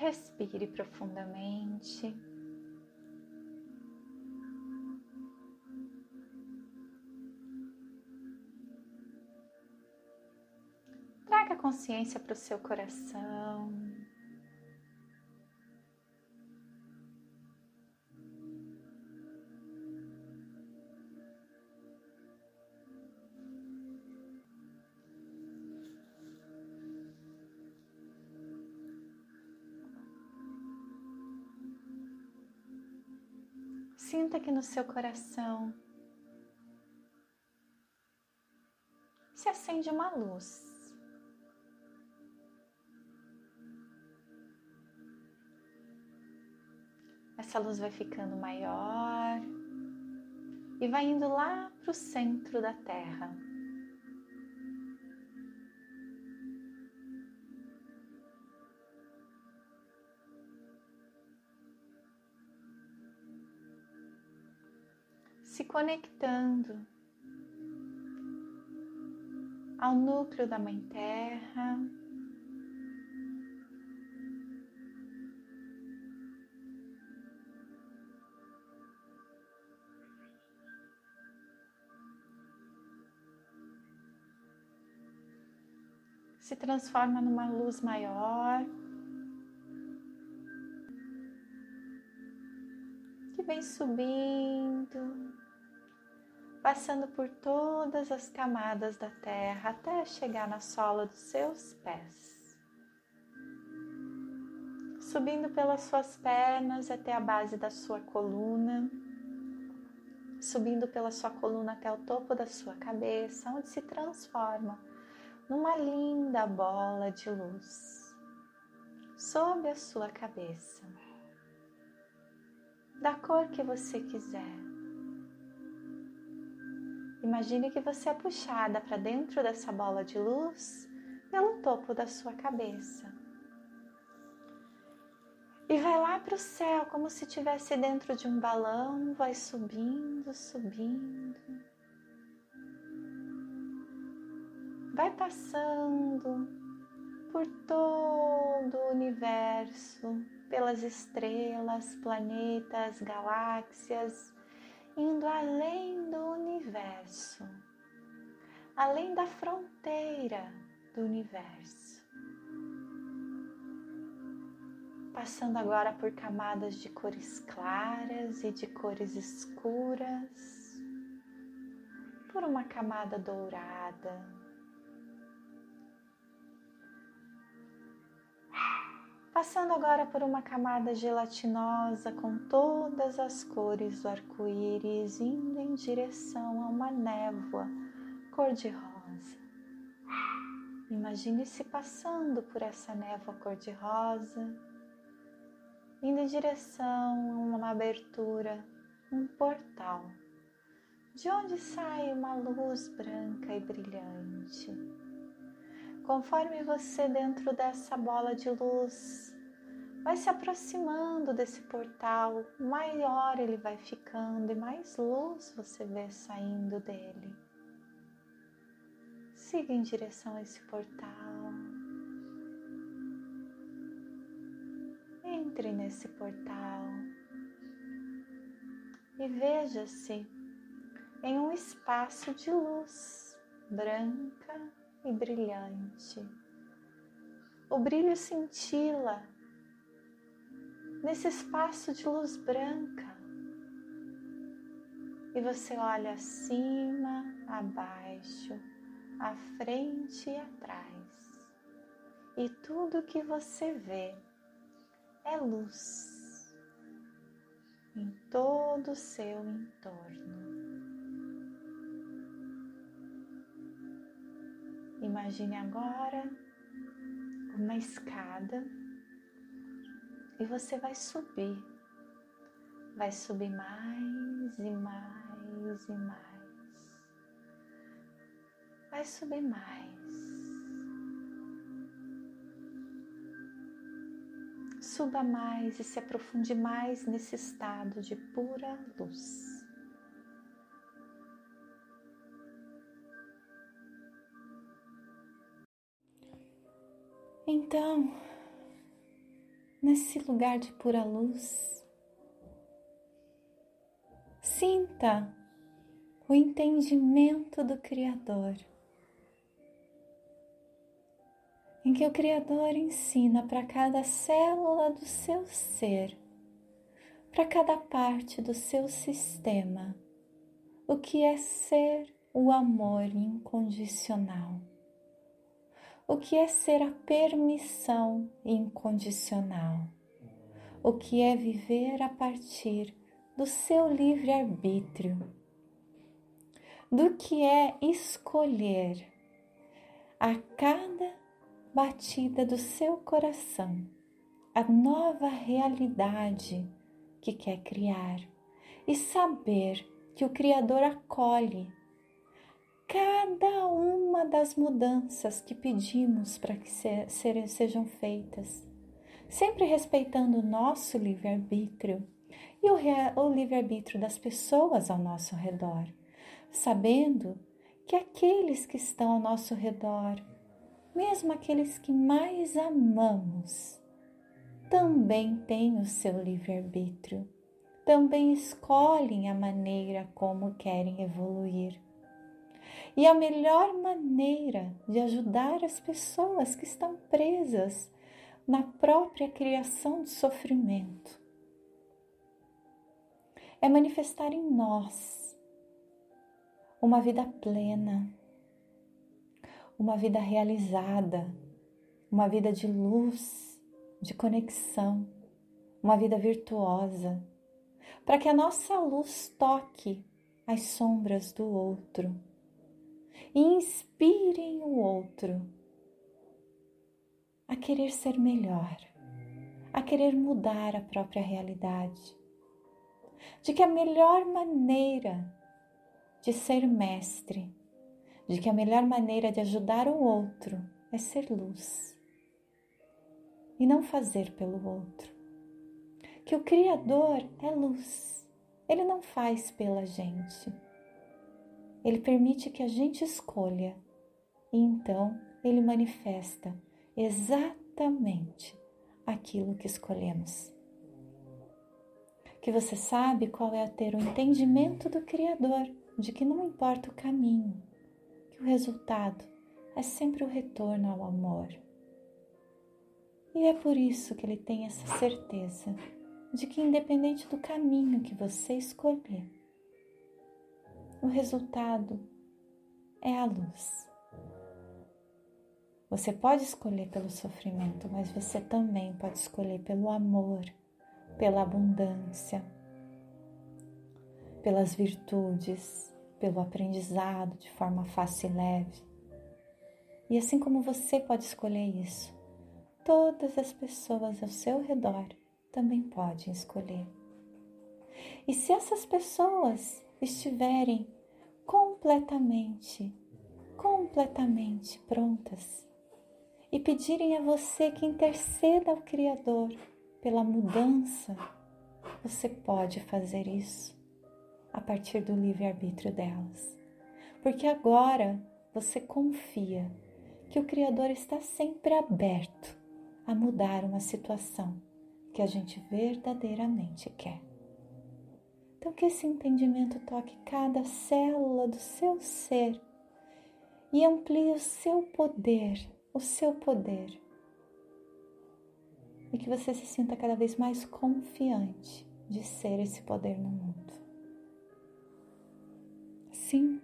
Respire profundamente. Traga consciência para o seu coração. Sinta que no seu coração se acende uma luz. Essa luz vai ficando maior e vai indo lá para o centro da Terra. Conectando ao núcleo da Mãe Terra. Se transforma numa luz maior. Que vem subindo, passando por todas as camadas da terra até chegar na sola dos seus pés. Subindo pelas suas pernas até a base da sua coluna, subindo pela sua coluna até o topo da sua cabeça, onde se transforma numa linda bola de luz sob a sua cabeça, da cor que você quiser. Imagine que você é puxada para dentro dessa bola de luz pelo topo da sua cabeça. E vai lá para o céu, como se estivesse dentro de um balão, vai subindo, subindo. Vai passando por todo o universo, pelas estrelas, planetas, galáxias indo além do universo, além da fronteira do universo. Passando agora por camadas de cores claras e de cores escuras, por uma camada dourada, Passando agora por uma camada gelatinosa com todas as cores do arco-íris, indo em direção a uma névoa cor-de-rosa. Imagine-se passando por essa névoa cor-de-rosa, indo em direção a uma abertura, um portal, de onde sai uma luz branca e brilhante. Conforme você, dentro dessa bola de luz, vai se aproximando desse portal, maior ele vai ficando e mais luz você vê saindo dele. Siga em direção a esse portal. Entre nesse portal e veja-se em um espaço de luz branca e brilhante. O brilho cintila nesse espaço de luz branca. E você olha acima, abaixo, à frente e atrás. E tudo que você vê é luz em todo o seu entorno. Imagine agora uma escada e você vai subir, vai subir mais e mais e mais, vai subir mais. Suba mais e se aprofunde mais nesse estado de pura luz. Então, nesse lugar de pura luz. Sinta o entendimento do Criador, em que o Criador ensina para cada célula do seu ser, para cada parte do seu sistema, o que é ser o amor incondicional o que é ser a permissão incondicional, o que é viver a partir do seu livre-arbítrio, do que é escolher a cada batida do seu coração a nova realidade que quer criar e saber que o Criador acolhe cada uma das mudanças que pedimos para que se, se, sejam feitas, sempre respeitando o nosso livre-arbítrio e o, o livre-arbítrio das pessoas ao nosso redor, sabendo que aqueles que estão ao nosso redor, mesmo aqueles que mais amamos, também têm o seu livre-arbítrio, também escolhem a maneira como querem evoluir e a melhor maneira de ajudar as pessoas que estão presas na própria criação de sofrimento é manifestar em nós uma vida plena, uma vida realizada, uma vida de luz, de conexão, uma vida virtuosa, para que a nossa luz toque as sombras do outro e inspirem o outro a querer ser melhor, a querer mudar a própria realidade. De que a melhor maneira de ser mestre, de que a melhor maneira de ajudar o outro é ser luz e não fazer pelo outro. Que o Criador é luz, ele não faz pela gente ele permite que a gente escolha e então ele manifesta exatamente aquilo que escolhemos. Que você sabe qual é ter o entendimento do Criador, de que não importa o caminho, que o resultado é sempre o retorno ao amor. E é por isso que ele tem essa certeza de que, independente do caminho que você escolher, o resultado é a luz. Você pode escolher pelo sofrimento, mas você também pode escolher pelo amor, pela abundância, pelas virtudes, pelo aprendizado de forma fácil e leve. E assim como você pode escolher isso, todas as pessoas ao seu redor também podem escolher. E se essas pessoas estiverem completamente, completamente prontas e pedirem a você que interceda ao Criador pela mudança, você pode fazer isso a partir do livre-arbítrio delas. Porque agora você confia que o Criador está sempre aberto a mudar uma situação que a gente verdadeiramente quer. Então, que esse entendimento toque cada célula do seu ser e amplie o seu poder, o seu poder. E que você se sinta cada vez mais confiante de ser esse poder no mundo. Sim.